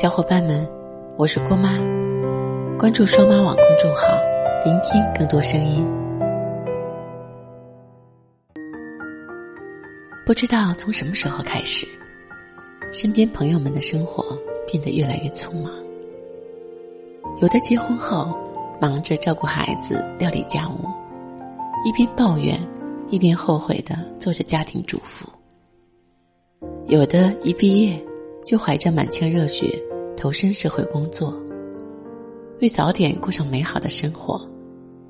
小伙伴们，我是郭妈，关注双妈网公众号，聆听更多声音。不知道从什么时候开始，身边朋友们的生活变得越来越匆忙，有的结婚后忙着照顾孩子、料理家务，一边抱怨，一边后悔的做着家庭主妇；有的一毕业就怀着满腔热血。投身社会工作，为早点过上美好的生活，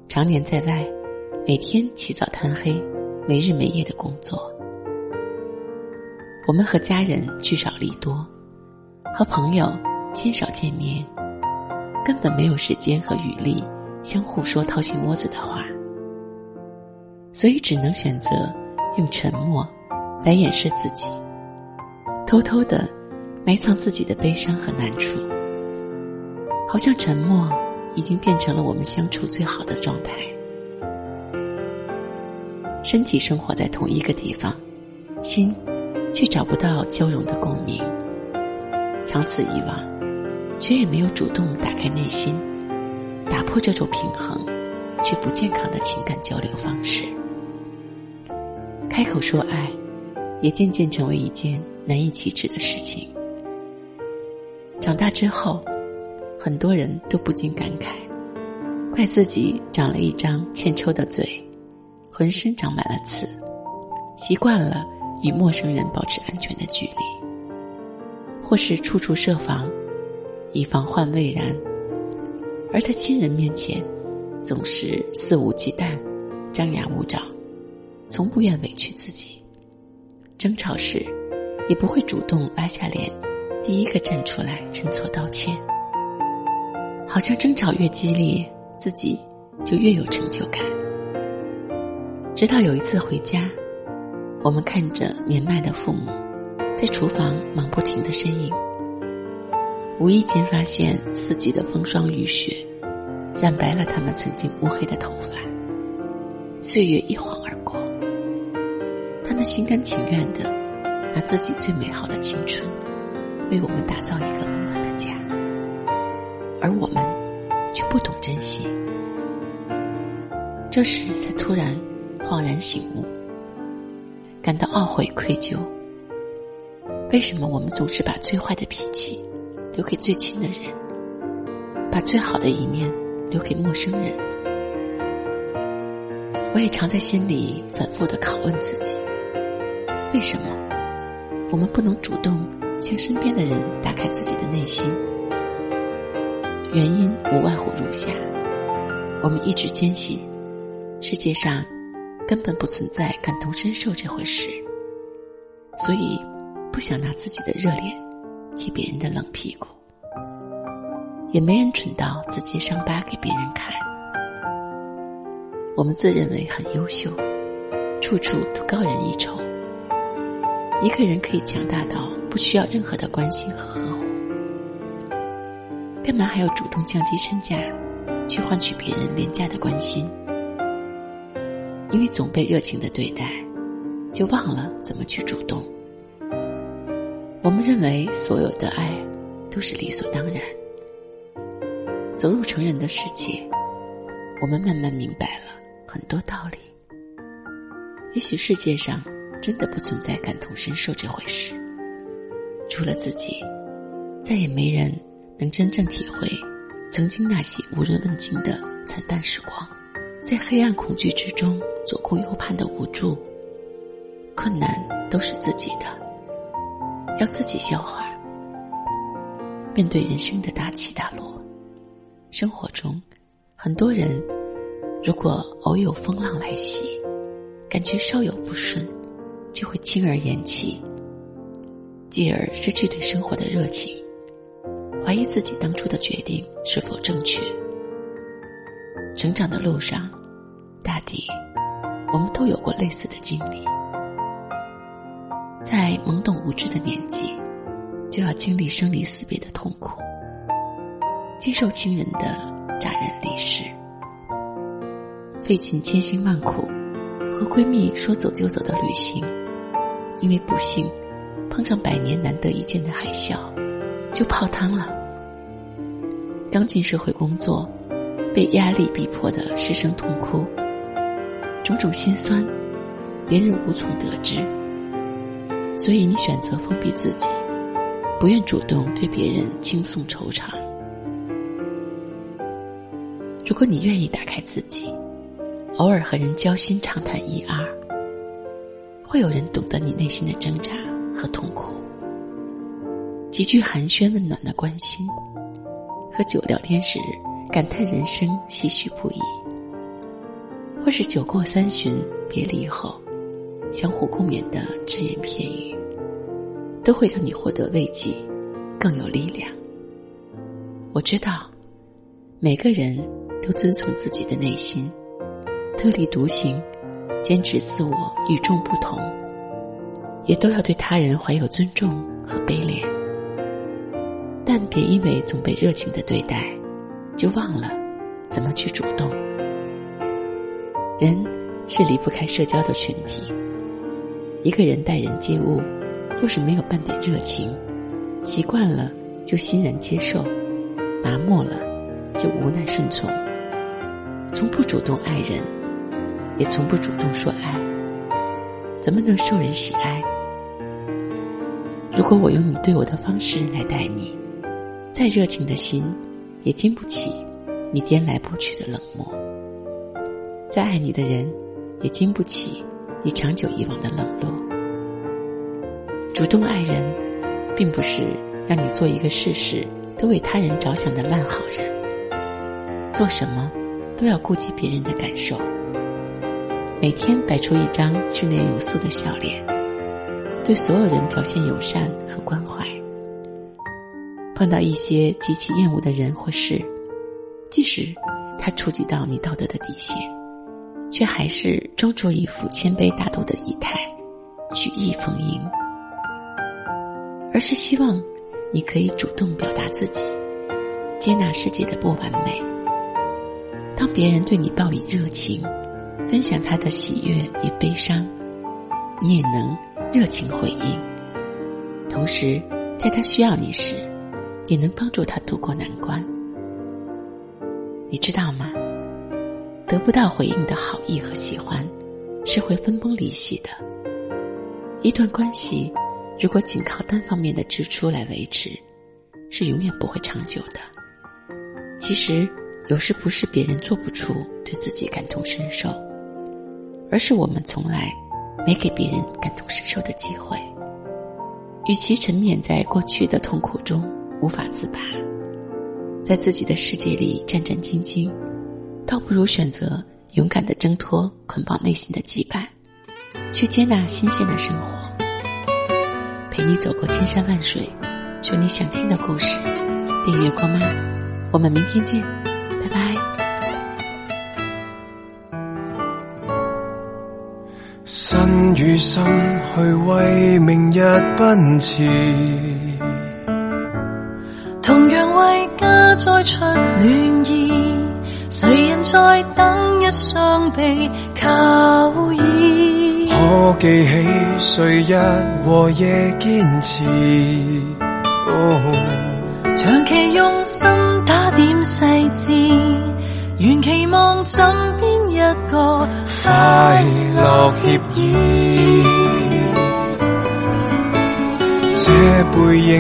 常年在外，每天起早贪黑，没日没夜的工作。我们和家人聚少离多，和朋友鲜少见面，根本没有时间和余力相互说掏心窝子的话，所以只能选择用沉默来掩饰自己，偷偷的。埋藏自己的悲伤和难处，好像沉默已经变成了我们相处最好的状态。身体生活在同一个地方，心却找不到交融的共鸣。长此以往，谁也没有主动打开内心，打破这种平衡却不健康的情感交流方式。开口说爱，也渐渐成为一件难以启齿的事情。长大之后，很多人都不禁感慨，怪自己长了一张欠抽的嘴，浑身长满了刺，习惯了与陌生人保持安全的距离，或是处处设防，以防患未然；而在亲人面前，总是肆无忌惮，张牙舞爪，从不愿委屈自己。争吵时，也不会主动拉下脸。第一个站出来认错道歉，好像争吵越激烈，自己就越有成就感。直到有一次回家，我们看着年迈的父母在厨房忙不停的身影，无意间发现四季的风霜雨雪染白了他们曾经乌黑的头发。岁月一晃而过，他们心甘情愿的拿自己最美好的青春。为我们打造一个温暖的家，而我们却不懂珍惜。这时才突然恍然醒悟，感到懊悔愧疚。为什么我们总是把最坏的脾气留给最亲的人，把最好的一面留给陌生人？我也常在心里反复的拷问自己：为什么我们不能主动？向身边的人打开自己的内心，原因无外乎如下：我们一直坚信，世界上根本不存在感同身受这回事，所以不想拿自己的热脸贴别人的冷屁股，也没人蠢到自揭伤疤给别人看。我们自认为很优秀，处处都高人一筹。一个人可以强大到不需要任何的关心和呵护，干嘛还要主动降低身价，去换取别人廉价的关心？因为总被热情的对待，就忘了怎么去主动。我们认为所有的爱都是理所当然。走入成人的世界，我们慢慢明白了很多道理。也许世界上……真的不存在感同身受这回事。除了自己，再也没人能真正体会曾经那些无人问津的惨淡时光，在黑暗恐惧之中左顾右盼的无助。困难都是自己的，要自己消化。面对人生的大起大落，生活中很多人如果偶有风浪来袭，感觉稍有不顺。就会轻而言弃，继而失去对生活的热情，怀疑自己当初的决定是否正确。成长的路上，大抵我们都有过类似的经历，在懵懂无知的年纪，就要经历生离死别的痛苦，接受亲人的乍然离世，费尽千辛万苦和闺蜜说走就走的旅行。因为不幸碰上百年难得一见的海啸，就泡汤了。刚进社会工作，被压力逼迫的失声痛哭，种种心酸，别人无从得知。所以你选择封闭自己，不愿主动对别人倾诉惆怅。如果你愿意打开自己，偶尔和人交心畅谈一二，会有人懂得你内心的挣扎和痛苦。几句寒暄温暖的关心，喝酒聊天时感叹人生唏嘘不已，或是酒过三巡别离后，相互共勉的只言片语，都会让你获得慰藉，更有力量。我知道，每个人都遵从自己的内心，特立独行，坚持自我与众不同，也都要对他人怀有尊重和悲怜。但别因为总被热情的对待，就忘了怎么去主动。人是离不开社交的群体，一个人待人接物，若是没有半点热情，习惯了就欣然接受，麻木了就无奈顺从，从不主动爱人，也从不主动说爱，怎么能受人喜爱？如果我用你对我的方式来待你。再热情的心，也经不起你颠来不去的冷漠；再爱你的人，也经不起你长久以往的冷落。主动爱人，并不是让你做一个事事都为他人着想的烂好人，做什么都要顾及别人的感受，每天摆出一张训练有素的笑脸，对所有人表现友善和关怀。碰到一些极其厌恶的人或事，即使他触及到你道德的底线，却还是装出一副谦卑大度的仪态，举意逢迎，而是希望你可以主动表达自己，接纳世界的不完美。当别人对你报以热情，分享他的喜悦与悲伤，你也能热情回应，同时在他需要你时。也能帮助他渡过难关。你知道吗？得不到回应的好意和喜欢，是会分崩离析的。一段关系，如果仅靠单方面的支出来维持，是永远不会长久的。其实，有时不是别人做不出对自己感同身受，而是我们从来没给别人感同身受的机会。与其沉湎在过去的痛苦中，无法自拔，在自己的世界里战战兢兢，倒不如选择勇敢的挣脱捆绑内心的羁绊，去接纳新鲜的生活。陪你走过千山万水，说你想听的故事。订阅郭妈，我们明天见，拜拜。身与心去为明日奔驰。同样为家再出暖意，谁人在等一双臂靠倚？可记起谁日和夜坚持？长期用心打点细致，原期望枕边一个快乐协议。这背影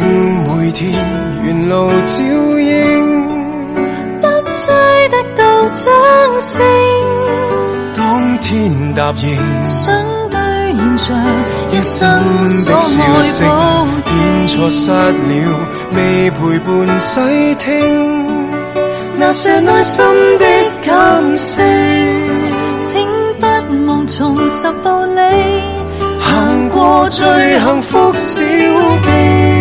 每天。沿路照应，不需得到掌声。当天答应，相对现象，一生的笑声，现错失了，未陪伴细听那些内心的感性，请不忘重拾步履，行过最幸福小径。